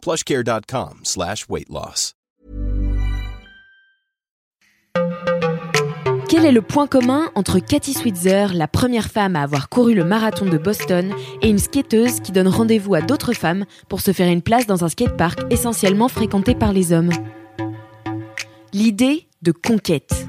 plushcare.com slash weight loss. Quel est le point commun entre Cathy Switzer, la première femme à avoir couru le marathon de Boston, et une skateuse qui donne rendez-vous à d'autres femmes pour se faire une place dans un skatepark essentiellement fréquenté par les hommes? L'idée de conquête.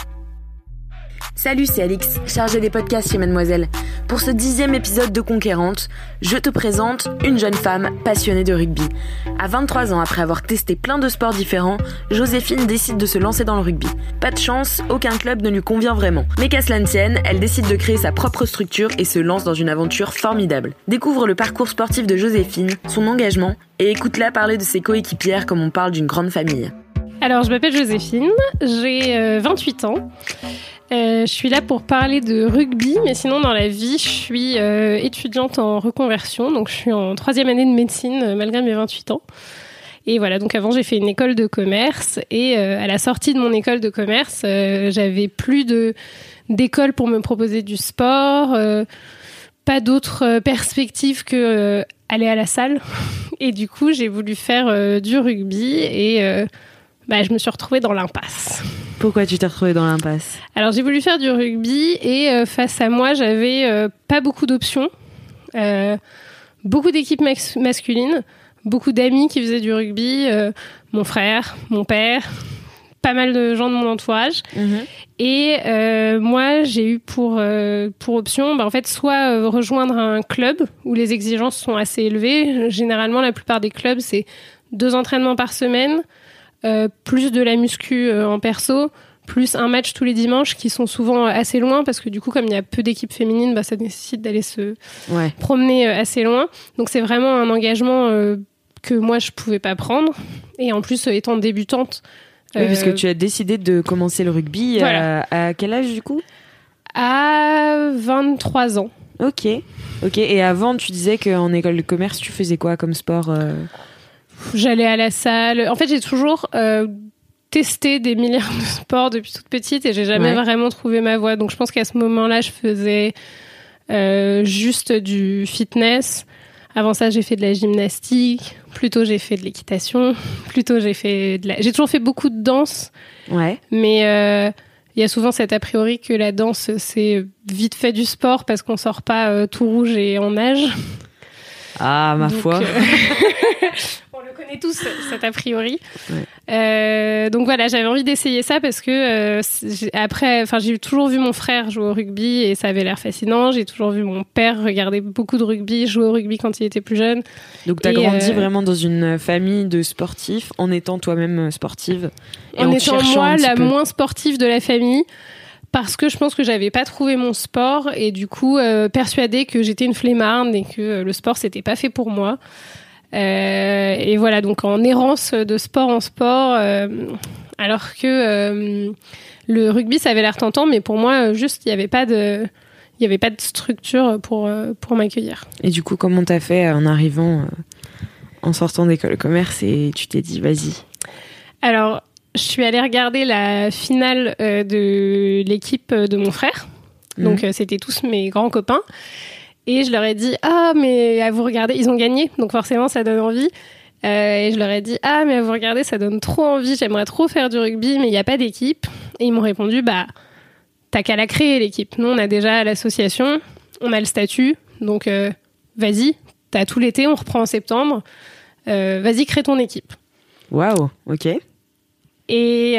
Salut, c'est Alix, chargée des podcasts chez Mademoiselle. Pour ce dixième épisode de Conquérante, je te présente une jeune femme passionnée de rugby. À 23 ans, après avoir testé plein de sports différents, Joséphine décide de se lancer dans le rugby. Pas de chance, aucun club ne lui convient vraiment. Mais qu'à cela ne tienne, elle décide de créer sa propre structure et se lance dans une aventure formidable. Découvre le parcours sportif de Joséphine, son engagement, et écoute-la parler de ses coéquipières comme on parle d'une grande famille. Alors, je m'appelle Joséphine, j'ai 28 ans. Euh, je suis là pour parler de rugby, mais sinon dans la vie, je suis euh, étudiante en reconversion, donc je suis en troisième année de médecine euh, malgré mes 28 ans. Et voilà, donc avant j'ai fait une école de commerce et à la sortie de mon école de commerce, j'avais plus d'école pour me proposer du sport, pas d'autres perspectives que aller à la salle. Et du coup, j'ai voulu faire du rugby et bah, je me suis retrouvée dans l'impasse. Pourquoi tu t'es retrouvée dans l'impasse? Alors j'ai voulu faire du rugby et euh, face à moi j'avais euh, pas beaucoup d'options, euh, beaucoup d'équipes masculines, beaucoup d'amis qui faisaient du rugby, mon frère, mon père, pas mal de gens de mon entourage. Mhm. Et moi, j'ai eu pour, pour option, bah, en fait, soit rejoindre un club où les exigences sont assez élevées. Généralement, la plupart des clubs, c'est deux entraînements par semaine, plus de la muscu euh, en perso, plus un match tous les dimanches qui sont souvent assez loin parce que du coup comme il y a peu d'équipes féminines, bah, ça nécessite d'aller se promener euh, assez loin. Donc c'est vraiment un engagement que moi je pouvais pas prendre et en plus étant débutante. Oui, parce que tu as décidé de commencer le rugby à, quel âge du coup? À 23 ans. Ok, ok. Et avant, tu disais qu'en école de commerce, tu faisais quoi comme sport J'allais à la salle. En fait, j'ai toujours euh, testé des milliards de sports depuis toute petite et j'ai jamais vraiment trouvé ma voie. Donc, je pense qu'à ce moment-là, je faisais euh, juste du fitness. Avant ça, j'ai fait de la gymnastique. Plutôt, j'ai fait de l'équitation. Plutôt, j'ai fait de la... J'ai toujours fait beaucoup de danse. Ouais. Mais euh, il y a souvent cet a priori que la danse, c'est vite fait du sport parce qu'on sort pas tout rouge et en nage. Ah, ma foi. connaît tous cet a priori. Euh, donc voilà, j'avais envie d'essayer ça parce que euh, après, enfin, j'ai toujours vu mon frère jouer au rugby et ça avait l'air fascinant. J'ai toujours vu mon père regarder beaucoup de rugby, jouer au rugby quand il était plus jeune. Donc tu as grandi euh, vraiment dans une famille de sportifs en étant toi-même sportive. Et en, étant moi la moins sportive de la famille parce que je pense que j'avais pas trouvé mon sport et du coup persuadée que j'étais une flemmarde et que le sport c'était pas fait pour moi. Euh, et voilà, donc en errance de sport en sport, euh, alors que euh, le rugby, ça avait l'air tentant, mais pour moi, juste, il n'y avait pas de il n'y avait pas de structure pour, pour m'accueillir. Et du coup, comment t'as fait en arrivant, en sortant d'école de commerce et tu t'es dit, vas-y? Alors, je suis allée regarder la finale de l'équipe de mon frère. Mmh. Donc, c'était tous mes grands copains. Et je leur ai dit ah mais à vous regarder, ils ont gagné, donc forcément ça donne envie. Euh, et je leur ai dit ah mais à vous regarder, ça donne trop envie. J'aimerais trop faire du rugby, mais il n'y a pas d'équipe. Et ils m'ont répondu bah t'as qu'à la créer l'équipe. Nous on a déjà l'association, on a le statut, donc euh, vas-y, t'as tout l'été, on reprend en septembre. Euh, vas-y crée ton équipe. Waouh, ok. Et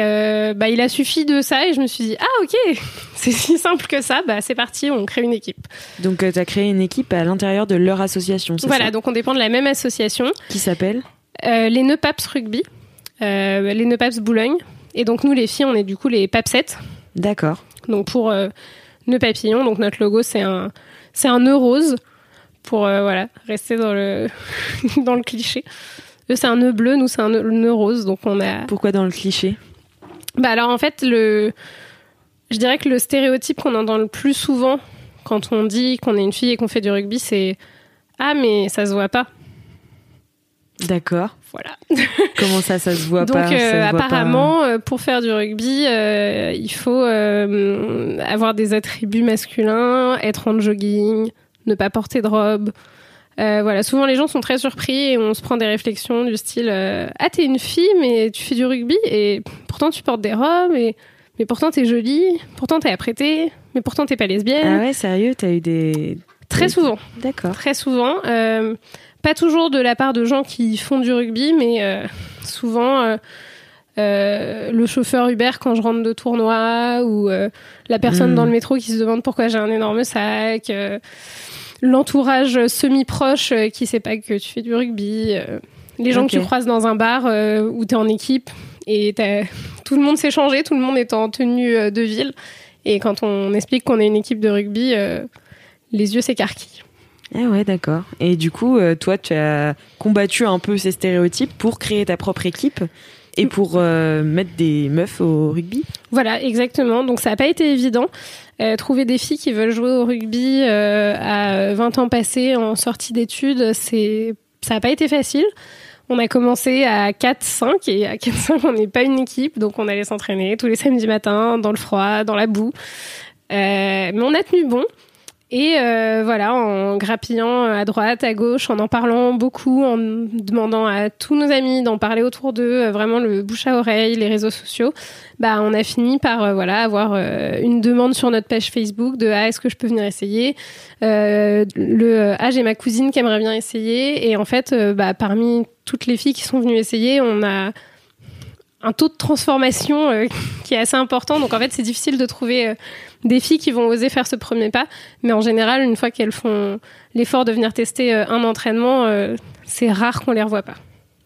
bah, il a suffi de ça et je me suis dit, ah ok, c'est si simple que ça. Bah, c'est parti, on crée une équipe. Donc, tu as créé une équipe à l'intérieur de leur association, c'est Voilà, ça donc on dépend de la même association. Qui s'appelle Les Nœuds Paps Rugby, les Nœuds Paps Boulogne. Et donc, nous, les filles, on est du coup les Papsettes. D'accord. Donc, pour nœud papillon, donc notre logo, c'est un, c'est un nœud rose pour voilà rester dans le dans le cliché. Eux, c'est un nœud bleu, nous, c'est un nœud, rose. Donc, on a. Pourquoi dans le cliché? Bah, alors, en fait, le. Je dirais que le stéréotype qu'on entend le plus souvent quand on dit qu'on est une fille et qu'on fait du rugby, c'est Ah, mais ça se voit pas. D'accord. Voilà. Comment ça, ça se voit Donc, pas? Euh, apparemment, euh, pour faire du rugby, euh, il faut euh, avoir des attributs masculins, être en jogging, ne pas porter de robe, voilà, souvent les gens sont très surpris et on se prend des réflexions du style Ah, t'es une fille, mais tu fais du rugby et pourtant tu portes des robes, et... mais pourtant t'es jolie, pourtant t'es apprêtée, mais pourtant t'es pas lesbienne. Ah ouais, sérieux, t'as eu des. Très souvent. D'accord. Très souvent. Euh, pas toujours de la part de gens qui font du rugby, mais euh, souvent. Euh, le chauffeur Uber quand je rentre de tournoi ou la personne Mm. dans le métro qui se demande pourquoi j'ai un énorme sac l'entourage semi-proche qui sait pas que tu fais du rugby, les gens que tu croises dans un bar où tu es en équipe et tout le monde s'est changé, tout le monde est en tenue euh, de ville. Et quand on explique qu'on est une équipe de rugby, euh, les yeux s'écarquillent. Ah ouais, d'accord. Et du coup, euh, toi, tu as combattu un peu ces stéréotypes pour créer ta propre équipe et pour euh, mettre des meufs au rugby? Voilà, exactement. Donc ça n'a pas été évident. Euh, trouver des filles qui veulent jouer au rugby à 20 ans passés en sortie d'études, c'est ça n'a pas été facile. On a commencé à 4-5 et à 4-5 on n'est pas une équipe, donc on allait s'entraîner tous les samedis matins dans le froid, dans la boue. Euh, mais on a tenu bon. Et euh, voilà, en grappillant à droite, à gauche, en en parlant beaucoup, en demandant à tous nos amis d'en parler autour d'eux, euh, vraiment le bouche à oreille, les réseaux sociaux, bah on a fini par euh, voilà avoir euh, une demande sur notre page Facebook de ah est-ce que je peux venir essayer? Euh, le euh, ah j'ai ma cousine qui aimerait bien essayer. Et en fait euh, bah parmi toutes les filles qui sont venues essayer on a un taux de transformation euh, qui est assez important. Donc en fait c'est difficile de trouver euh, des filles qui vont oser faire ce premier pas mais en général une fois qu'elles font l'effort de venir tester euh, un entraînement euh, c'est rare qu'on les revoie pas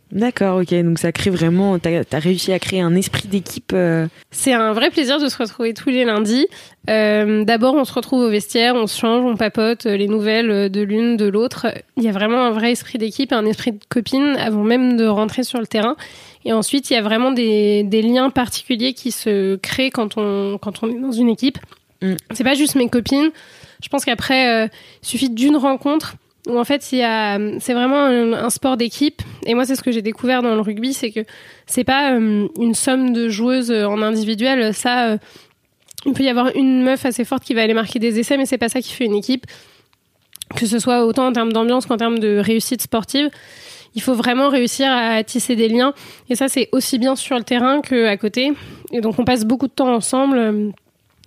D'accord, ok. Donc ça crée vraiment. T'as as réussi à créer un esprit d'équipe. euh, C'est un vrai plaisir de se retrouver tous les lundis. Euh, D'abord, on se retrouve au vestiaire, on se change, on papote les nouvelles de l'une, de l'autre. Il y a vraiment un vrai esprit d'équipe, un esprit de copine avant même de rentrer sur le terrain. Et ensuite, il y a vraiment des, des liens particuliers qui se créent quand on, quand on est dans une équipe. Mm. C'est pas juste mes copines. Je pense qu'après, euh, il suffit d'une rencontre où en fait, a, c'est vraiment un, sport d'équipe. Et moi, c'est ce que j'ai découvert dans le rugby, c'est que c'est pas euh, une somme de joueuses euh, en individuel. Ça, euh, il peut y avoir une meuf assez forte qui va aller marquer des essais, mais c'est pas ça qui fait une équipe. Que ce soit autant en termes d'ambiance qu'en termes de réussite sportive. Il faut vraiment réussir à tisser des liens. Et ça, c'est aussi bien sur le terrain qu'à côté. Et donc, on passe beaucoup de temps ensemble euh,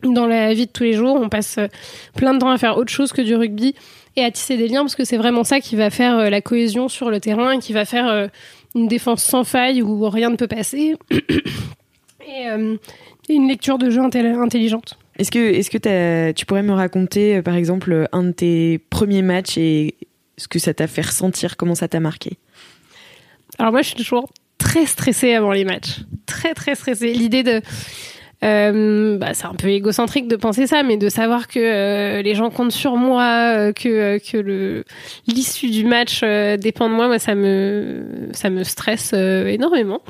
dans la vie de tous les jours. On passe euh, plein de temps à faire autre chose que du rugby et à tisser des liens parce que c'est vraiment ça qui va faire euh, la cohésion sur le terrain et qui va faire euh, une défense sans faille où rien ne peut passer. et euh, une lecture de jeu intel- intelligente. Est-ce que, est-ce que tu pourrais me raconter, par exemple, un de tes premiers matchs et ce que ça t'a fait ressentir, comment ça t'a marqué? Alors moi, je suis toujours très stressée avant les matchs. Très, très stressée. L'idée de... euh, bah, c'est un peu égocentrique de penser ça, mais de savoir que euh, les gens comptent sur moi, euh, que, euh, que le l'issue du match euh, dépend de moi, moi ça me ça me stresse énormément.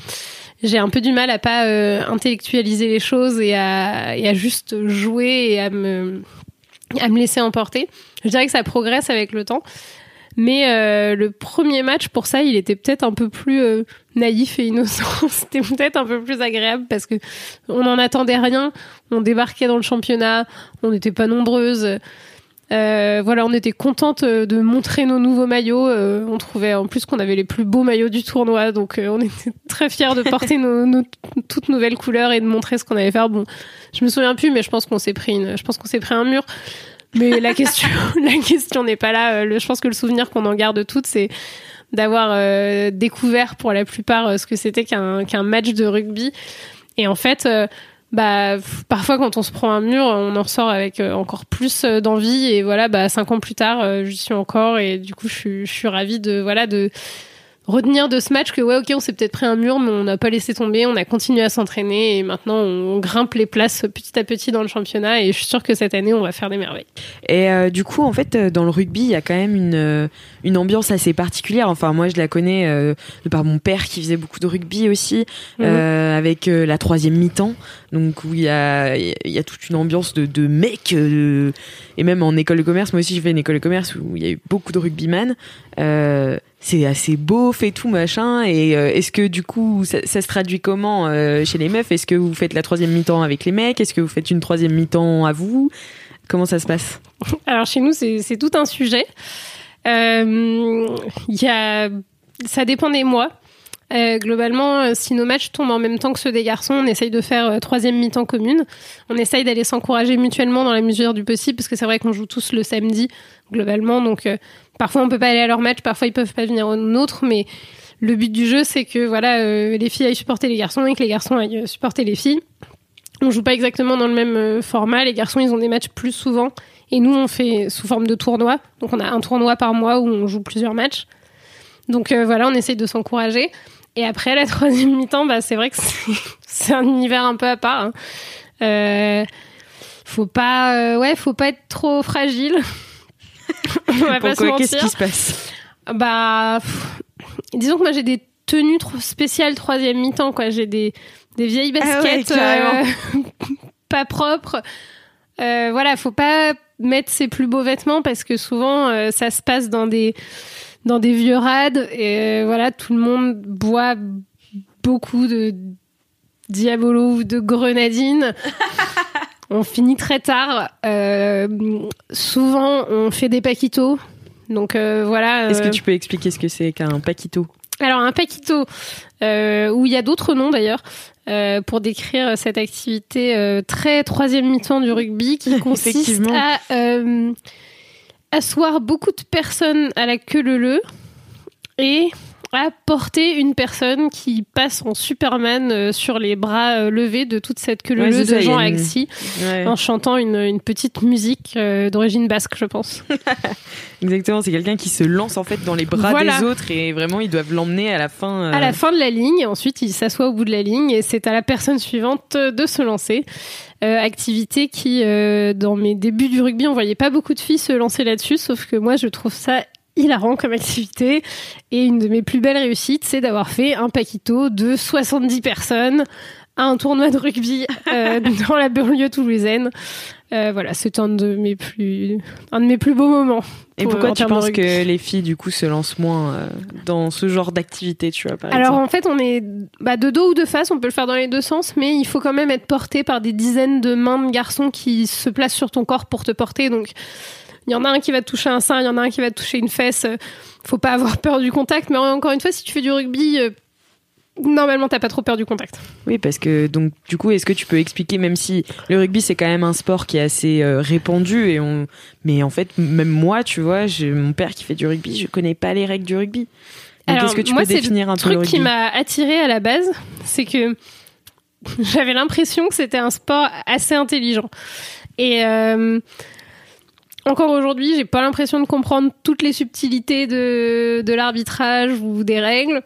J'ai un peu du mal à pas intellectualiser les choses et à, et à juste jouer et à me à me laisser emporter. Je dirais que ça progresse avec le temps. Mais euh, le premier match, pour ça, il était peut-être un peu plus euh, naïf et innocent. C'était peut-être un peu plus agréable parce que on n'en attendait rien. On débarquait dans le championnat, on n'était pas nombreuses. Euh, voilà, on était contente euh, de montrer nos nouveaux maillots. Euh, on trouvait en plus qu'on avait les plus beaux maillots du tournoi, donc euh, on était très fiers de porter nos, nos toutes nouvelles couleurs et de montrer ce qu'on allait faire. Bon, je me souviens plus, mais je pense qu'on s'est pris une, je pense qu'on s'est pris un mur. Mais la question, la question n'est pas là. Euh, le- je pense que le souvenir qu'on en garde toutes, c'est d'avoir euh, découvert pour la plupart euh, ce que c'était qu'un qu'un match de rugby. Et en fait, bah parfois quand on se prend un mur, on en ressort avec encore plus d'envie et voilà, bah cinq ans plus tard, j'y suis encore et du coup je suis, je suis ravie de voilà de retenir de ce match que ouais ok on s'est peut-être pris un mur mais on n'a pas laissé tomber on a continué à s'entraîner et maintenant on, grimpe les places petit à petit dans le championnat et je suis sûre que cette année on va faire des merveilles. Et euh, du coup en fait euh, dans le rugby il y a quand même une, euh, une ambiance assez particulière. Enfin moi je la connais de par mon père qui faisait beaucoup de rugby aussi mhm. avec la troisième mi-temps donc où il y a, il toute une ambiance de, de mecs et même en école de commerce moi aussi j'ai fait une école de commerce où il y a eu beaucoup de rugbyman c'est assez beau, fait tout machin. Et euh, est-ce que du coup, ça, se traduit comment euh, chez les meufs? Est-ce que vous faites la troisième mi-temps avec les mecs? Est-ce que vous faites une troisième mi-temps à vous? Comment ça se passe? Alors chez nous, c'est tout un sujet. Euh, y a, ça dépend des mois. Euh, globalement, si nos matchs tombent en même temps que ceux des garçons, on essaye de faire troisième mi-temps commune. On essaye d'aller s'encourager mutuellement dans la mesure du possible, parce que c'est vrai qu'on joue tous le samedi, globalement. Donc, Parfois, on peut pas aller à leur match, parfois ils peuvent pas venir au nôtre, mais le but du jeu, c'est que voilà, euh, les filles aillent supporter les garçons et que les garçons aillent euh, supporter les filles. On joue pas exactement dans le même euh, format. Les garçons, ils ont des matchs plus souvent, et nous, on fait sous forme de tournoi. Donc, on a un tournoi par mois où on joue plusieurs matchs. Donc voilà, on essaye de s'encourager. Et après, la troisième mi-temps, bah, c'est vrai que c'est un univers un peu à part. Hein. faut pas, ouais, faut pas être trop fragile. Pourquoi? Qu'est-ce qui se passe? Bah, disons que moi j'ai des tenues trop spéciales troisième mi-temps, quoi. J'ai des, des vieilles ah baskets euh, pas propres. Euh, voilà, faut pas mettre ses plus beaux vêtements parce que souvent euh, ça se passe dans des dans des vieux rades et voilà tout le monde boit beaucoup de diabolo ou de grenadine on finit très tard. Euh, souvent, on fait des paquitos. Donc euh, voilà. Est-ce que euh, tu peux expliquer ce que c'est qu'un paquito? Alors un paquito, où il y a d'autres noms d'ailleurs, pour décrire cette activité très troisième mi-temps du rugby qui consiste à asseoir beaucoup de personnes à la queue leu et à porter une personne qui passe en Superman euh, sur les bras euh, levés de toute cette queue ouais, de Jean Axi en chantant une, petite musique euh, d'origine basque, je pense. Exactement, c'est quelqu'un qui se lance en fait dans les bras des autres et vraiment ils doivent l'emmener à la fin. À la fin de la ligne, ensuite il s'assoit au bout de la ligne et c'est à la personne suivante de se lancer. activité qui, dans mes débuts du rugby, on voyait pas beaucoup de filles se lancer là-dessus, sauf que moi je trouve ça hilarant comme activité. Et une de mes plus belles réussites, c'est d'avoir fait un paquito de 70 personnes à un tournoi de rugby euh, dans la banlieue toulousaine. Euh, voilà, c'est un de mes plus un de mes plus beaux moments. Et pourquoi tu penses que les filles du coup se lancent moins euh, dans ce genre d'activité, tu vois par Alors en fait, on est bah, de dos ou de face, on peut le faire dans les deux sens, mais il faut quand même être porté par des dizaines de mains de garçons qui se placent sur ton corps pour te porter. Donc il y en a un qui va te toucher un sein, il y en a un qui va te toucher une fesse. Faut pas avoir peur du contact, mais encore une fois, si tu fais du rugby, euh, normalement t'as pas trop peur du contact. Oui, parce que donc du coup, est-ce que tu peux expliquer, même si le rugby c'est quand même un sport qui est assez euh, répandu et on, mais en fait même moi, tu vois, j'ai mon père qui fait du rugby, je connais pas les règles du rugby. est-ce que tu peux définir un peu le truc qui m'a attiré à la base, c'est que j'avais l'impression que c'était un sport assez intelligent et euh, encore aujourd'hui, j'ai pas l'impression de comprendre toutes les subtilités de, l'arbitrage ou des règles.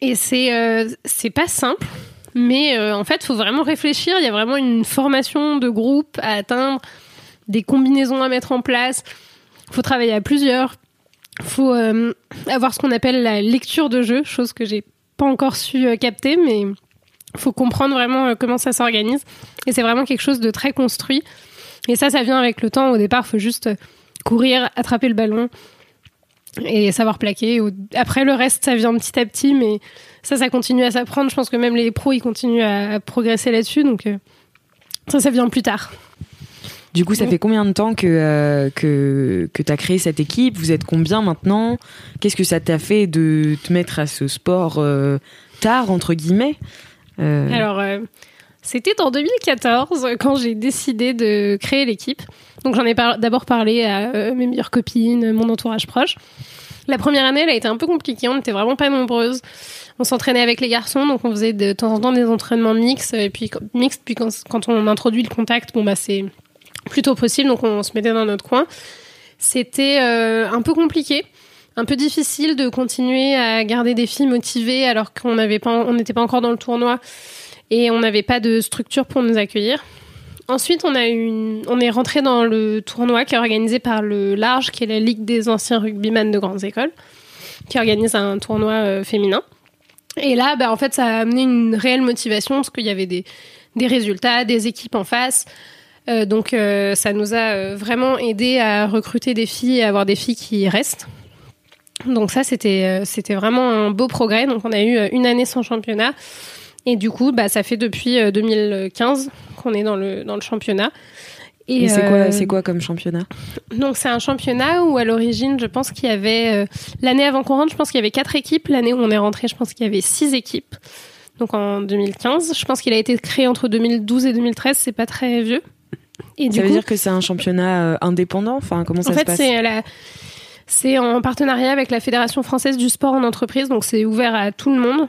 Et c'est euh, pas simple, mais euh, en fait, faut vraiment réfléchir. Il y a vraiment une formation de groupe à atteindre, des combinaisons à mettre en place. Faut travailler à plusieurs. Faut euh, avoir ce qu'on appelle la lecture de jeu, chose que j'ai pas encore su capter, mais faut comprendre vraiment comment ça s'organise. Et c'est vraiment quelque chose de très construit. Et ça, ça vient avec le temps. Au départ, il faut juste courir, attraper le ballon et savoir plaquer. Après, le reste, ça vient petit à petit, mais ça, ça continue à s'apprendre. Je pense que même les pros, ils continuent à, progresser là-dessus. Donc, euh, ça, ça vient plus tard. Du coup, ça fait combien de temps que, euh, que, que tu as créé cette équipe? Vous êtes combien maintenant? Qu'est-ce que ça t'a fait de te mettre à ce sport euh, tard, entre guillemets? Alors, C'était en 2014 quand j'ai décidé de créer l'équipe. Donc j'en ai d'abord parlé à euh, mes meilleures copines, mon entourage proche. La première année, elle a été un peu compliquée. On n'était vraiment pas nombreuses. On s'entraînait avec les garçons, donc on faisait de temps en temps des entraînements mixtes. Et puis mixtes, puis quand, on introduit le contact, bon bah c'est plutôt possible. Donc on se mettait dans notre coin. C'était euh, un peu compliqué, un peu difficile de continuer à garder des filles motivées alors qu'on n'était pas encore dans le tournoi et on n'avait pas de structure pour nous accueillir. Ensuite, on, a une... on est rentré dans le tournoi qui est organisé par le Large, qui est la Ligue des anciens rugbyman de grandes écoles, qui organise un tournoi euh, féminin. Et là, bah, en fait, ça a amené une réelle motivation parce qu'il y avait des, des résultats, des équipes en face. Euh, donc, euh, ça nous a vraiment aidé à recruter des filles et à avoir des filles qui restent. Donc ça, c'était c'était vraiment un beau progrès. Donc, on a eu une année sans championnat. Et du coup, bah, ça fait depuis 2015 qu'on est dans le, dans le championnat. Et, c'est quoi, euh, c'est quoi comme championnat? Donc c'est un championnat où à l'origine, je pense qu'il y avait euh, l'année avant qu'on rentre, je pense qu'il y avait quatre équipes. L'année où on est rentré, je pense qu'il y avait six équipes. Donc en 2015, je pense qu'il a été créé entre 2012 et 2013. C'est pas très vieux. Et ça veut dire que c'est un championnat euh, indépendant? Enfin, comment ça en se passe? c'est c'est en partenariat avec la Fédération française du sport en entreprise. Donc c'est ouvert à tout le monde.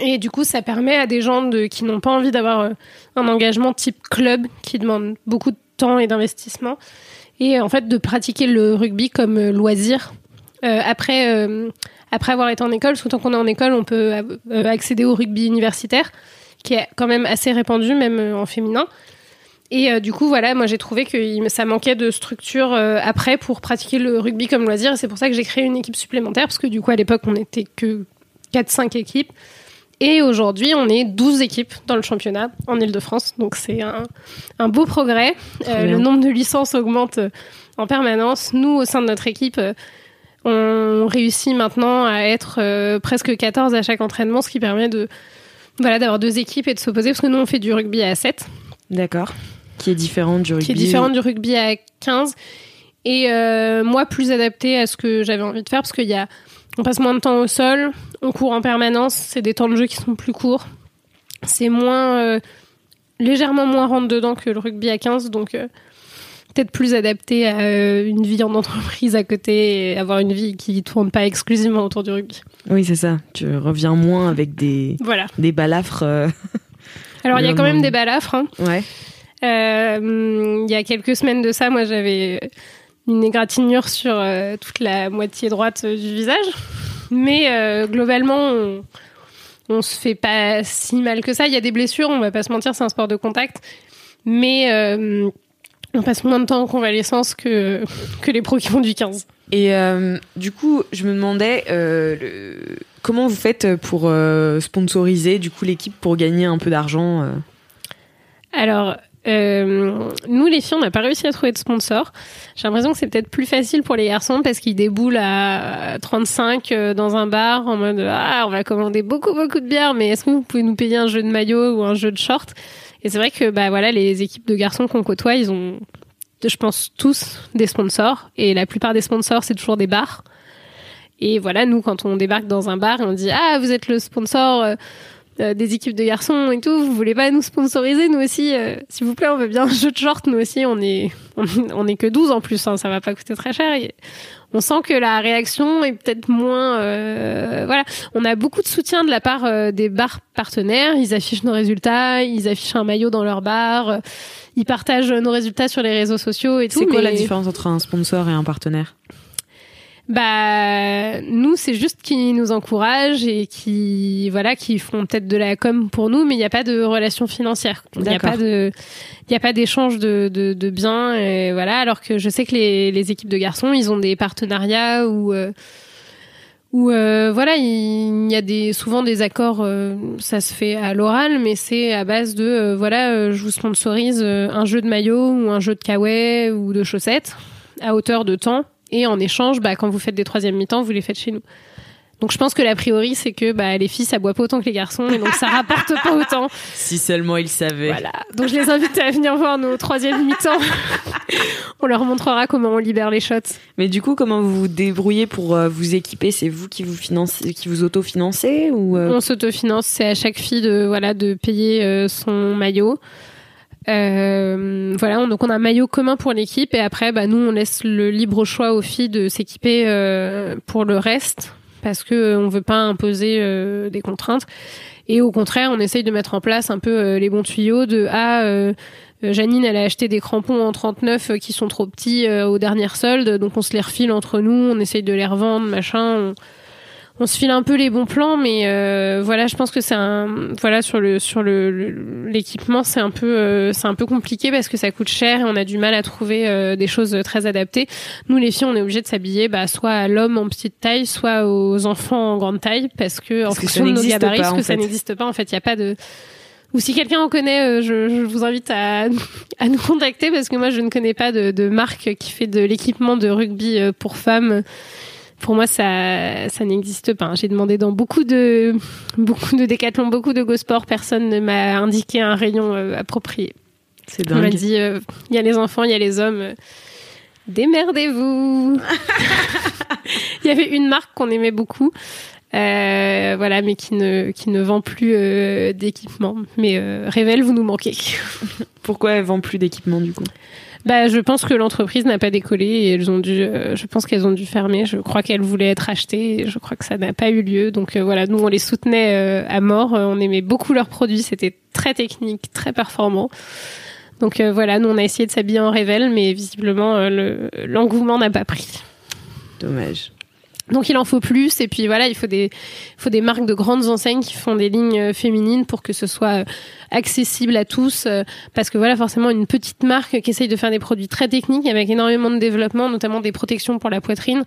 Et du coup, ça permet à des gens qui n'ont pas envie d'avoir euh, un engagement type club, qui demande beaucoup de temps et d'investissement, et en fait de pratiquer le rugby comme euh, loisir. Euh, après, après avoir été en école, que tant qu'on est en école, on peut accéder au rugby universitaire, qui est quand même assez répandu, même en féminin. Et du coup, voilà, moi j'ai trouvé que ça manquait de structure après pour pratiquer le rugby comme loisir. Et c'est pour ça que j'ai créé une équipe supplémentaire, parce que du coup, à l'époque, on n'était que 4-5 équipes. Et aujourd'hui, on est 12 équipes dans le championnat en Ile-de-France. Donc c'est un, un, beau progrès. Euh, le nombre de licences augmente euh, en permanence. Nous, au sein de notre équipe, euh, on réussit maintenant à être presque 14 à chaque entraînement, ce qui permet de voilà d'avoir deux équipes et de s'opposer. Parce que nous, on fait du rugby à 7. D'accord. Qui est différent du rugby. Qui est différent du rugby à 15. Et moi, plus adapté à ce que j'avais envie de faire, parce qu'il y a on passe moins de temps au sol, on court en permanence, c'est des temps de jeu qui sont plus courts. C'est moins euh, légèrement moins rentre dedans que le rugby à 15 donc euh, peut-être plus adapté à euh, une vie en entreprise à côté et avoir une vie qui tourne pas exclusivement autour du rugby. Oui, c'est ça. Tu reviens moins avec des voilà. des balafres. Alors il y a quand même des balafres. Hein. Ouais. Il y a quelques semaines de ça, moi j'avais une égratignure sur toute la moitié droite du visage. Mais euh, globalement, on, on se fait pas si mal que ça. Il y a des blessures, on va pas se mentir, c'est un sport de contact. Mais on passe moins de temps en convalescence que, que les pros qui font du 15. Et du coup, je me demandais comment vous faites pour sponsoriser du coup l'équipe pour gagner un peu d'argent Alors, euh, nous, les filles, on n'a pas réussi à trouver de sponsor. J'ai l'impression que c'est peut-être plus facile pour les garçons parce qu'ils déboulent à 35 euh, dans un bar en mode ah on va commander beaucoup beaucoup de bière, mais est-ce que vous pouvez nous payer un jeu de maillot ou un jeu de short? Et c'est vrai que bah voilà, les équipes de garçons qu'on côtoie, ils ont, je pense tous des sponsors et la plupart des sponsors c'est toujours des bars. Et voilà, nous quand on débarque dans un bar, on dit ah vous êtes le sponsor. Euh, euh, des équipes de garçons et tout, vous voulez pas nous sponsoriser nous aussi euh, S'il vous plaît, on veut bien un jeu de short, nous aussi, on est on, est que 12 en plus, hein, ça va pas coûter très cher. on sent que la réaction est peut-être moins euh, voilà, on a beaucoup de soutien de la part des bars partenaires, ils affichent nos résultats, ils affichent un maillot dans leur bar, ils partagent nos résultats sur les réseaux sociaux et tout. C'est quoi la différence entre un sponsor et un partenaire? Bah nous c'est juste qui nous encouragent et qui voilà qui font peut-être de la com pour nous mais il n'y a pas de relation financière il n'y a pas de il a pas d'échange de, de, de, biens et voilà. Alors que je sais que les, les équipes de garçons ils ont des partenariats où euh, où euh, voilà, il, y a des souvent des accords, euh, ça se fait à l'oral, mais c'est à base de euh, voilà, je vous sponsorise un jeu de maillot ou un jeu de kawaii ou de chaussettes à hauteur de temps, et en échange, bah, quand vous faites des troisième mi-temps, vous les faites chez nous. Donc je pense que l'a priori c'est que bah, les filles ça boit pas autant que les garçons et donc ça rapporte pas autant. Si seulement ils savaient. Voilà. Donc je les invite à venir voir nos troisième mi-temps. on leur montrera comment on libère les shots. Mais du coup comment vous vous débrouillez pour euh, vous équiper? C'est vous qui vous financez, qui vous autofinancez ou euh? On s'autofinance. C'est à chaque fille de voilà de payer euh, son maillot. Voilà, donc on a un maillot commun pour l'équipe et après, bah, nous on laisse le libre choix aux filles de s'équiper pour le reste parce que euh, on veut pas imposer euh, des contraintes. Et au contraire, on essaye de mettre en place un peu euh, les bons tuyaux de ah Janine, elle a acheté des crampons en 39 qui sont trop petits aux dernières soldes, donc on se les refile entre nous, on essaye de les revendre, machin on se file un peu les bons plans, mais euh, voilà, je pense que c'est un voilà sur le sur le l'équipement, c'est un peu euh, c'est un peu compliqué parce que ça coûte cher et on a du mal à trouver euh, des choses très adaptées. Nous les filles, on est obligé de s'habiller bah soit à l'homme en petite taille, soit aux enfants en grande taille parce que en fonction de nos gabarits, parce que ça n'existe pas en fait, il y a pas de ou si quelqu'un en connaît, je, je, vous invite à, à nous contacter parce que moi je ne connais pas de, de marque qui fait de l'équipement de rugby pour femmes pour moi, ça, ça n'existe pas. J'ai demandé dans beaucoup de, beaucoup de décathlons, beaucoup de go sport, personne ne m'a indiqué un rayon euh, approprié. C'est dingue. On m'a dit, euh, il y a les enfants, il y a les hommes. Euh, démerdez-vous. Il y avait une marque qu'on aimait beaucoup. voilà, mais qui ne qui ne vend plus d'équipement. Mais Révèle, vous nous manquez. Pourquoi elle vend plus d'équipement du coup? Bah, je pense que l'entreprise n'a pas décollé et elles ont dû, euh, je pense qu'elles ont dû fermer. Je crois qu'elles voulaient être achetées et je crois que ça n'a pas eu lieu. Donc euh, voilà, nous on les soutenait euh, à mort. on aimait beaucoup leurs produits. C'était très technique, très performant. Donc voilà, nous on a essayé de s'habiller en révèle, mais visiblement l'engouement n'a pas pris. Dommage. Donc il en faut plus. Et puis voilà il faut des faut des marques de grandes enseignes qui font des lignes euh, féminines pour que ce soit euh, accessible à tous euh, parce que voilà forcément une petite marque qui essaye de faire des produits très techniques avec énormément de développement notamment des protections pour la poitrine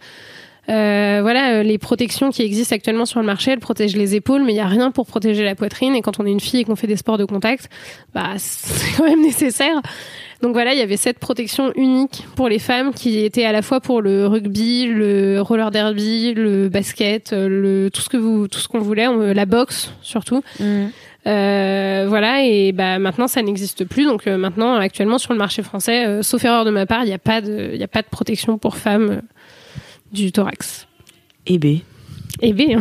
euh, voilà, les protections qui existent actuellement sur le marché, elles protègent les épaules, mais il y a rien pour protéger la poitrine. Et quand on est une fille et qu'on fait des sports de contact, bah c'est quand même nécessaire. Donc voilà, il y avait cette protection unique pour les femmes qui était à la fois pour le rugby, le roller derby, le basket, le tout ce que vous, tout ce qu'on voulait, la boxe surtout. Mm. Euh, voilà et bah maintenant ça n'existe plus donc euh, maintenant actuellement sur le marché français euh, sauf erreur de ma part il n'y a pas de il a pas de protection pour femmes du thorax. Et B. Et B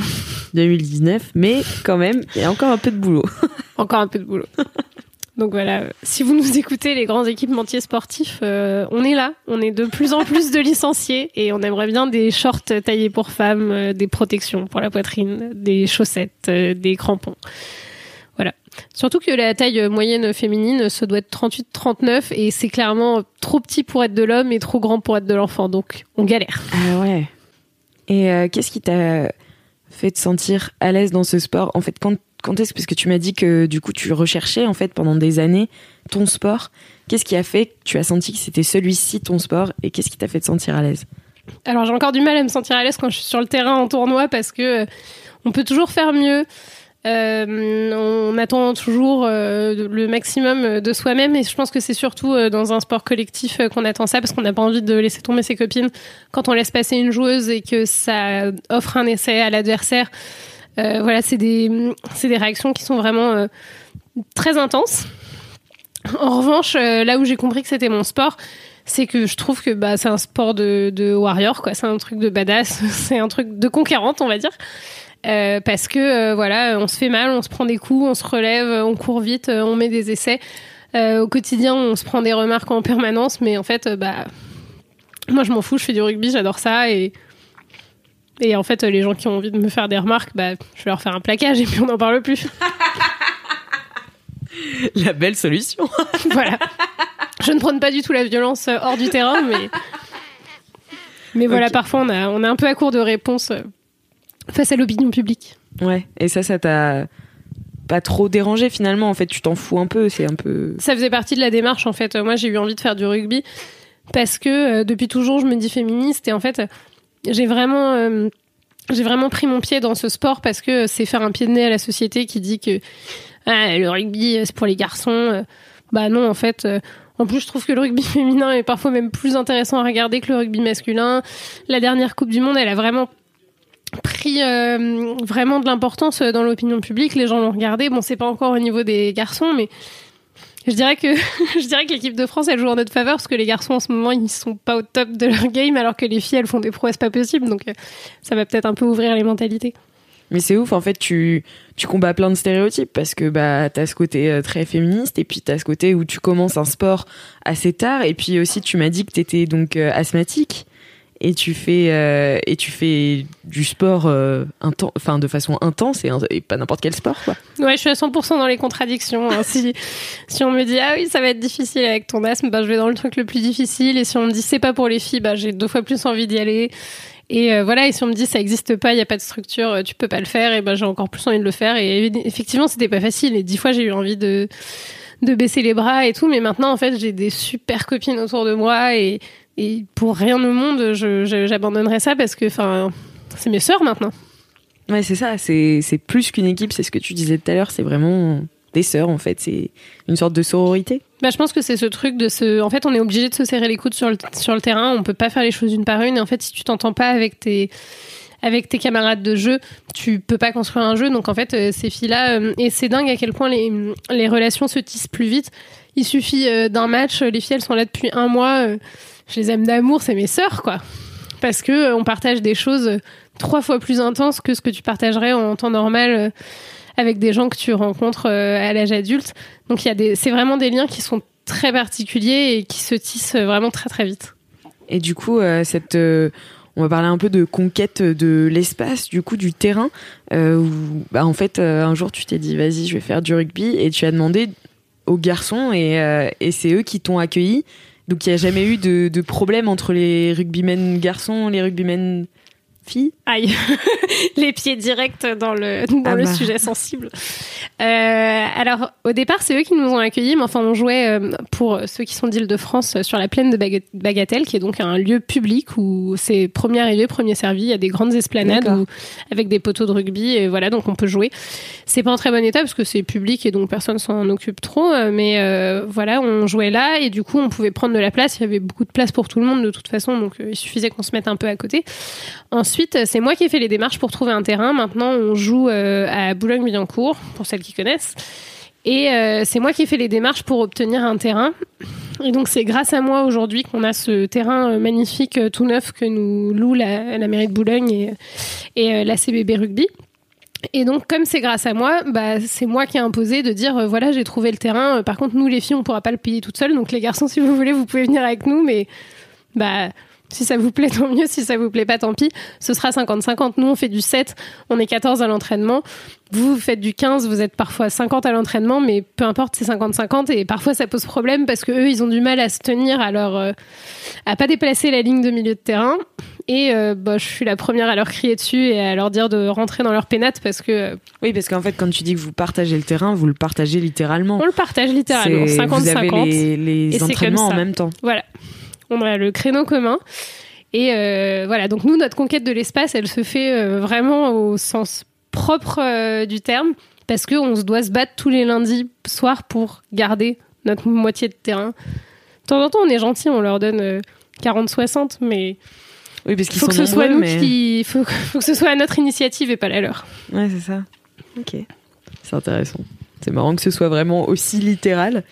2019 mais quand même il y a encore un peu de boulot. Encore un peu de boulot. Donc voilà, si vous nous écoutez, les grands équipementiers sportifs, euh, on est là. On est de plus en plus de licenciés et on aimerait bien des shorts taillés pour femmes, euh, des protections pour la poitrine, des chaussettes, euh, des crampons. Surtout que la taille moyenne féminine, ça doit être 38-39 et c'est clairement trop petit pour être de l'homme et trop grand pour être de l'enfant. Donc on galère. Ah ouais. Et qu'est-ce qui t'a fait te sentir à l'aise dans ce sport? En fait, quand quand est-ce parce que tu m'as dit que du coup tu recherchais en fait pendant des années ton sport Qu'est-ce qui a fait que tu as senti que c'était celui-ci ton sport et qu'est-ce qui t'a fait te sentir à l'aise? Alors j'ai encore du mal à me sentir à l'aise quand je suis sur le terrain en tournoi parce que euh, on peut toujours faire mieux. Euh, on attend toujours euh, le maximum de soi-même et je pense que c'est surtout dans un sport collectif qu'on attend ça parce qu'on n'a pas envie de laisser tomber ses copines quand on laisse passer une joueuse et que ça offre un essai à l'adversaire. Euh, voilà, c'est des, réactions qui sont vraiment euh, très intenses. En revanche, euh, là où j'ai compris que c'était mon sport, c'est que je trouve que bah, c'est un sport de, de warrior, quoi. C'est un truc de badass, c'est un truc de conquérante, on va dire. Parce que voilà, on se fait mal, on se prend des coups, on se relève, on court vite, on met des essais. au quotidien, on se prend des remarques en permanence, mais en fait, bah, moi je m'en fous, je fais du rugby, j'adore ça et et en fait, les gens qui ont envie de me faire des remarques, bah, je vais leur faire un plaquage et puis on n'en parle plus. la belle solution. voilà. Je ne prône pas du tout la violence euh, hors du terrain, mais mais voilà, parfois on a on est un peu à court de réponse euh, face à l'opinion publique. Ouais. Et ça, ça t'a pas trop dérangé finalement. En fait, tu t'en fous un peu. C'est un peu. Ça faisait partie de la démarche. En fait, moi, j'ai eu envie de faire du rugby parce que euh, depuis toujours, je me dis féministe et en fait j'ai vraiment euh, j'ai vraiment pris mon pied dans ce sport parce que c'est faire un pied de nez à la société qui dit que ah, le rugby c'est pour les garçons. Bah non, en fait. En plus, je trouve que le rugby féminin est parfois même plus intéressant à regarder que le rugby masculin. La dernière Coupe du Monde, elle a vraiment pris euh, vraiment de l'importance dans l'opinion publique. Les gens l'ont regardé. Bon, c'est pas encore au niveau des garçons, mais je dirais que je dirais que l'équipe de France elle joue en notre faveur parce que les garçons en ce moment ils sont pas au top de leur game alors que les filles elles font des prouesses pas possibles donc euh, ça va peut-être un peu ouvrir les mentalités. Mais c'est ouf en fait tu tu combats plein de stéréotypes parce que bah t'as ce côté euh, très féministe et puis t'as ce côté où tu commences un sport assez tard et puis aussi tu m'as dit que t'étais donc asthmatique et tu fais euh, et tu fais du sport euh, de façon intense et, pas n'importe quel sport quoi. Ouais, je suis à 100% dans les contradictions. Hein. si si on me dit ah oui ça va être difficile avec ton asthme, bah je vais dans le truc le plus difficile et si on me dit c'est pas pour les filles, bah j'ai deux fois plus envie d'y aller. Et euh, voilà, et si on me dit ça existe pas, il y a pas de structure, tu peux pas le faire, et ben j'ai encore plus envie de le faire. Et effectivement, c'était pas facile. Et dix fois, j'ai eu envie de de baisser les bras et tout, mais maintenant en fait, j'ai des super copines autour de moi et et pour rien au monde, j'abandonnerais ça parce que, enfin, c'est mes sœurs maintenant. Ouais, c'est ça. C'est plus qu'une équipe. C'est ce que tu disais tout à l'heure. C'est vraiment des sœurs en fait. C'est une sorte de sororité. Bah, je pense que c'est ce truc de se. En fait, on est obligé de se serrer les coudes sur le, sur le terrain. On peut pas faire les choses une par une. Et en fait, si tu t'entends pas avec tes avec tes camarades de jeu, tu peux pas construire un jeu. Donc en fait, euh, ces filles-là, euh, et c'est dingue à quel point les, les relations se tissent plus vite. Il suffit euh, d'un match, les filles elles sont là depuis un mois je les aime d'amour, c'est mes sœurs, quoi. Parce que euh, on partage des choses trois fois plus intenses que ce que tu partagerais en temps normal euh, avec des gens que tu rencontres euh, à l'âge adulte. Donc il y a des, c'est vraiment des liens qui sont très particuliers et qui se tissent vraiment très très vite. Et du coup, on va parler un peu de conquête de l'espace, du coup du terrain. bah, en fait, un jour tu t'es dit vas-y, je vais faire du rugby et tu as demandé aux garçons et, et c'est eux qui t'ont accueilli. Donc il n'y a jamais eu de, de, problème entre les rugbymen garçons, les rugbymen Aïe, les pieds directs dans le, dans ah le bah. sujet sensible. Euh, alors, au départ, c'est eux qui nous ont accueillis, mais enfin, on jouait euh, pour ceux qui sont d'Île-de-France euh, sur la plaine de Bagatelle, qui est donc un lieu public où c'est premier arrivé, premier servi. Il y a des grandes esplanades avec des poteaux de rugby, et voilà, donc on peut jouer. C'est pas en très bon état parce que c'est public et donc personne s'en occupe trop, mais voilà, on jouait là et du coup, on pouvait prendre de la place. Il y avait beaucoup de place pour tout le monde de toute façon, donc il suffisait qu'on se mette un peu à côté. Ensuite, c'est moi qui ai fait les démarches pour trouver un terrain. Maintenant, on joue à Boulogne-Billancourt, pour celles qui connaissent. Et euh, c'est moi qui ai fait les démarches pour obtenir un terrain. Et donc c'est grâce à moi aujourd'hui qu'on a ce terrain euh, magnifique euh, tout neuf que nous loue la, mairie de Boulogne et, et la CBB Rugby. Et donc, comme c'est grâce à moi, bah, c'est moi qui ai imposé de dire voilà, j'ai trouvé le terrain. Par contre, nous, les filles, on pourra pas le payer toute seule. Donc, les garçons, si vous voulez, vous pouvez venir avec nous, mais bah, si ça vous plaît, tant mieux. Si ça vous plaît pas, tant pis. Ce sera 50-50. Nous, on fait du 7, on est 14 à l'entraînement. Vous, vous faites du 15, vous êtes parfois 50 à l'entraînement, mais peu importe, c'est 50-50. Et parfois, ça pose problème parce que eux, ils ont du mal à se tenir, à leur, euh, à pas déplacer la ligne de milieu de terrain. Et euh, bah, je suis la première à leur crier dessus et à leur dire de rentrer dans leur pénate parce que. Euh, oui, parce qu'en fait, quand tu dis que vous partagez le terrain, vous le partagez littéralement. On le partage littéralement, 50-50. Vous avez les, les entraînements en même temps. Voilà on a le créneau commun. Et euh, voilà, donc nous, notre conquête de l'espace, elle se fait euh, vraiment au sens propre euh, du terme, parce qu'on se doit se battre tous les lundis soirs pour garder notre moitié de terrain. De temps en temps, on est gentil, on leur donne 40-60, mais oui, parce qu'il faut que ce soit nous qui, faut, faut que ce soit à notre initiative et pas la leur. Ouais, c'est ça. Ok, c'est intéressant. C'est marrant que ce soit vraiment aussi littéral.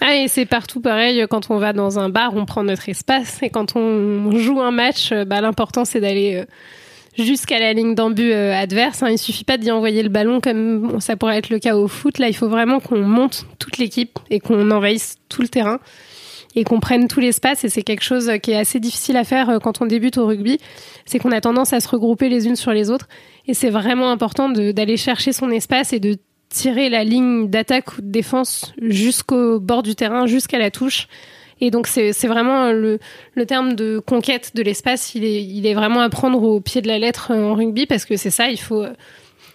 ah, et c'est partout pareil. Quand on va dans un bar, on prend notre espace. Et quand on joue un match, euh, bah, l'important, c'est d'aller euh, jusqu'à la ligne d'embut euh, adverse. Hein. Il suffit pas d'y envoyer le ballon comme ça pourrait être le cas au foot. Là, il faut vraiment qu'on monte toute l'équipe et qu'on envahisse tout le terrain et qu'on prenne tout l'espace. Et c'est quelque chose qui est assez difficile à faire quand on débute au rugby. C'est qu'on a tendance à se regrouper les unes sur les autres. Et c'est vraiment important d'aller chercher son espace et de tirer la ligne d'attaque ou de défense jusqu'au bord du terrain, jusqu'à la touche. Et donc c'est vraiment le, le, terme de conquête de l'espace, il est, il est vraiment à prendre au pied de la lettre en rugby parce que c'est ça, il faut,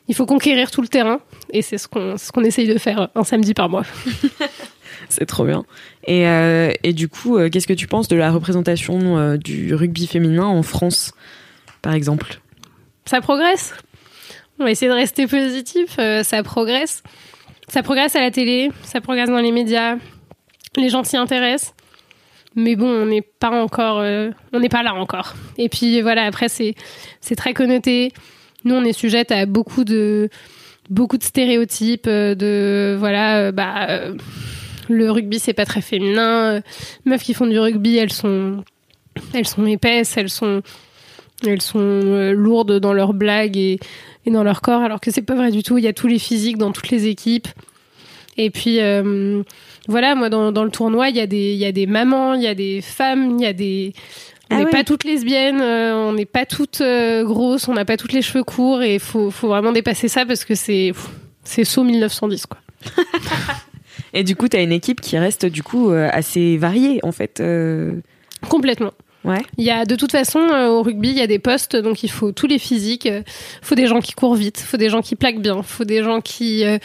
il faut conquérir tout le terrain et c'est ce qu'on ce qu'on essaye de faire un samedi par mois. c'est trop bien. Et, euh, et du coup, euh, qu'est-ce que tu penses de la représentation euh, du rugby féminin en France, par exemple? Ça progresse? On va essayer de rester positif, euh, ça progresse. Ça progresse à la télé, ça progresse dans les médias, les gens s'y intéressent. Mais bon, on n'est pas encore, euh, on n'est pas là encore. Et puis voilà, après c'est très connoté. Nous, on est sujette à beaucoup de beaucoup de stéréotypes, euh, de voilà, bah le rugby c'est pas très féminin. meufs qui font du rugby, elles sont elles sont épaisses, elles sont elles sont lourdes dans leurs blagues et et dans leur corps, alors que c'est pas vrai du tout. Il y a tous les physiques dans toutes les équipes. Et puis euh, voilà, moi dans, dans, le tournoi, il y a des il y a des mamans, il y a des femmes, il y a des on n'est ah pas toutes lesbiennes, euh, on n'est pas toutes euh, grosses, on n'a pas toutes les cheveux courts et faut faut vraiment dépasser ça parce que c'est c'est saut 1910 quoi. et du coup, tu as une équipe qui reste du coup assez variée en fait. Complètement. Ouais. Il y a de toute façon euh, au rugby, il y a des postes, donc il faut tous les physiques. Il faut des gens qui courent vite, il faut des gens qui plaquent bien, il faut des gens qui euh,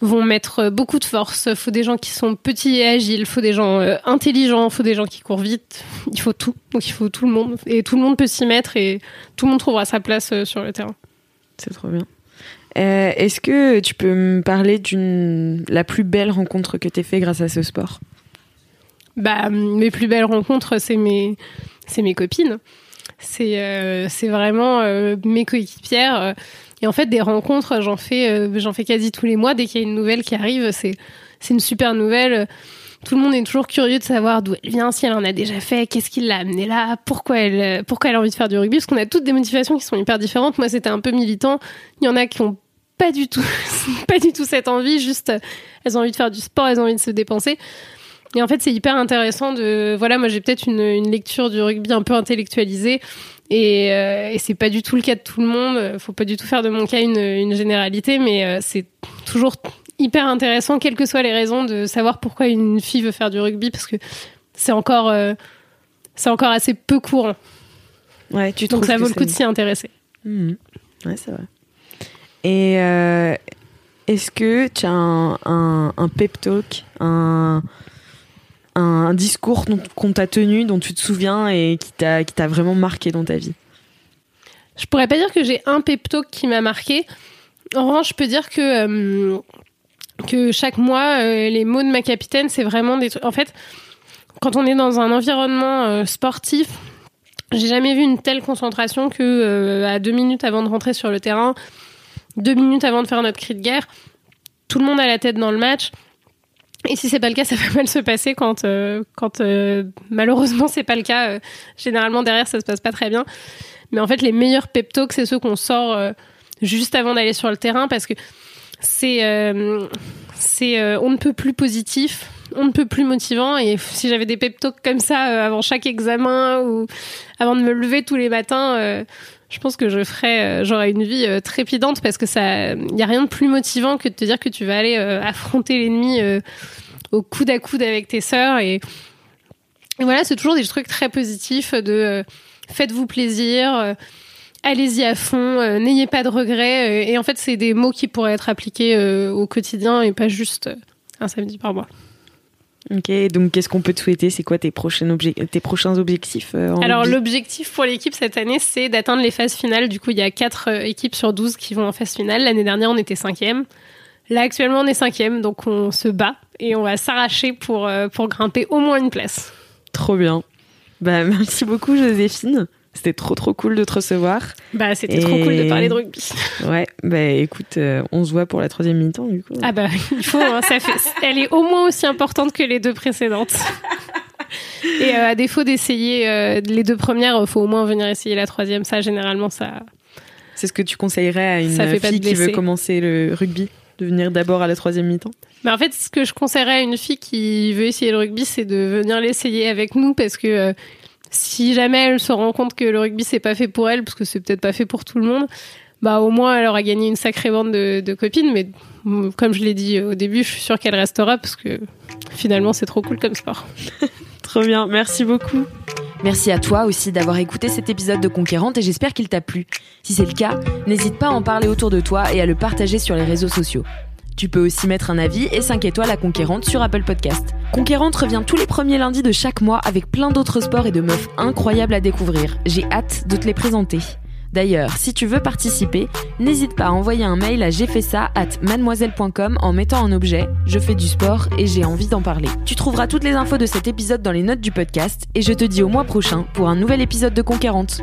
vont mettre beaucoup de force, il faut des gens qui sont petits et agiles, il faut des gens euh, intelligents, il faut des gens qui courent vite. Il faut tout, donc il faut tout le monde et tout le monde peut s'y mettre et tout le monde trouvera sa place sur le terrain. C'est trop bien. Est-ce que tu peux me parler d'une la plus belle rencontre que tu as fait grâce à ce sport? Bah mes plus belles rencontres, c'est mes c'est mes copines. C'est euh, vraiment euh, mes coéquipières. Euh. Et en fait, des rencontres, j'en fais, fais quasi tous les mois. Dès qu'il y a une nouvelle qui arrive, c'est une super nouvelle. Tout le monde est toujours curieux de savoir d'où elle vient, si elle en a déjà fait, qu'est-ce qui l'a amenée là, pourquoi elle, pourquoi elle a envie de faire du rugby, parce qu'on a toutes des motivations qui sont hyper différentes. Moi, c'était un peu militant. Il y en a qui ont pas du tout, pas du tout cette envie, juste elles ont envie de faire du sport, elles ont envie de se dépenser. Et en fait, c'est hyper intéressant de. Voilà, moi j'ai peut-être une, une, lecture du rugby un peu intellectualisée. Et, euh, et c'est pas du tout le cas de tout le monde. Faut pas du tout faire de mon cas une, une généralité, mais euh, c'est toujours hyper intéressant, quelles que soient les raisons, de savoir pourquoi une fille veut faire du rugby, parce que c'est encore, euh, c'est encore assez peu courant. Ouais, tu Donc ça vaut le coup de s'y intéresser. Mmh. Ouais, c'est vrai. Et est-ce que tu as un, un, un pep talk, un un discours qu'on t'a tenu, dont tu te souviens et qui t'a vraiment marqué dans ta vie Je pourrais pas dire que j'ai un pep qui m'a marqué. En revanche, je peux dire que euh, que chaque mois, euh, les mots de ma capitaine, c'est vraiment des trucs. En fait, quand on est dans un environnement euh, sportif, j'ai jamais vu une telle concentration que à deux minutes avant de rentrer sur le terrain, deux minutes avant de faire notre cri de guerre, tout le monde a la tête dans le match et si c'est pas le cas, ça va mal se passer quand, euh, quand euh, malheureusement c'est pas le cas. Euh, généralement derrière ça se passe pas très bien. Mais en fait, les meilleurs pep talks, c'est ceux qu'on sort juste avant d'aller sur le terrain parce que c'est c'est on ne peut plus positif, on ne peut plus motivant. Et si j'avais des pep talks comme ça avant chaque examen ou avant de me lever tous les matins je pense que je ferais, j'aurais une vie trépidante parce que ça, il y a rien de plus motivant que de te dire que tu vas aller affronter l'ennemi au coude à coude avec tes sœurs et, voilà, c'est toujours des trucs très positifs de euh, faites-vous plaisir, euh, allez-y à fond, euh, n'ayez pas de regrets. et en fait, c'est des mots qui pourraient être appliqués au quotidien et pas juste un samedi par mois. Ok, donc qu'est-ce qu'on peut te souhaiter? C'est quoi tes, prochains, tes prochains objectifs Alors l'objectif pour l'équipe cette année, c'est d'atteindre les phases finales. Du coup, il y a 4 équipes sur 12 qui vont en phase finale. L'année dernière, on était cinquième. Là, actuellement, on est cinquième, donc on se bat et on va s'arracher pour, euh, pour grimper au moins une place. Trop bien. Bah, merci beaucoup, Joséphine. C'était trop trop cool de te recevoir. Bah c'était trop cool de parler de rugby. Ouais, bah écoute, euh, on se voit pour la troisième mi-temps du coup. Ah bah il faut, hein, ça fait, elle est au moins aussi importante que les deux précédentes. Et euh, à défaut d'essayer les deux premières, il faut au moins venir essayer la troisième. Ça généralement ça. C'est ce que tu conseillerais à une fille qui veut commencer le rugby de venir d'abord à la troisième mi-temps? Mais en fait, ce que je conseillerais à une fille qui veut essayer le rugby, c'est de venir l'essayer avec nous parce que euh, si jamais elle se rend compte que le rugby c'est pas fait pour elle, parce que c'est peut-être pas fait pour tout le monde, bah au moins elle aura gagné une sacrée bande de, copines. Mais mm, comme je l'ai dit au début, je suis sûre qu'elle restera parce que finalement c'est trop cool comme sport. trop bien, merci beaucoup. Merci à toi aussi d'avoir écouté cet épisode de Conquérante et j'espère qu'il t'a plu. Si c'est le cas, n'hésite pas à en parler autour de toi et à le partager sur les réseaux sociaux. Tu peux aussi mettre un avis et 5 étoiles à Conquérante sur Apple Podcast. Conquérante revient tous les premiers lundis de chaque mois avec plein d'autres sports et de meufs incroyables à découvrir. J'ai hâte de te les présenter. D'ailleurs, si tu veux participer, n'hésite pas à envoyer un mail à at mademoiselle.com en mettant en objet je fais du sport et j'ai envie d'en parler. Tu trouveras toutes les infos de cet épisode dans les notes du podcast et je te dis au mois prochain pour un nouvel épisode de Conquérante.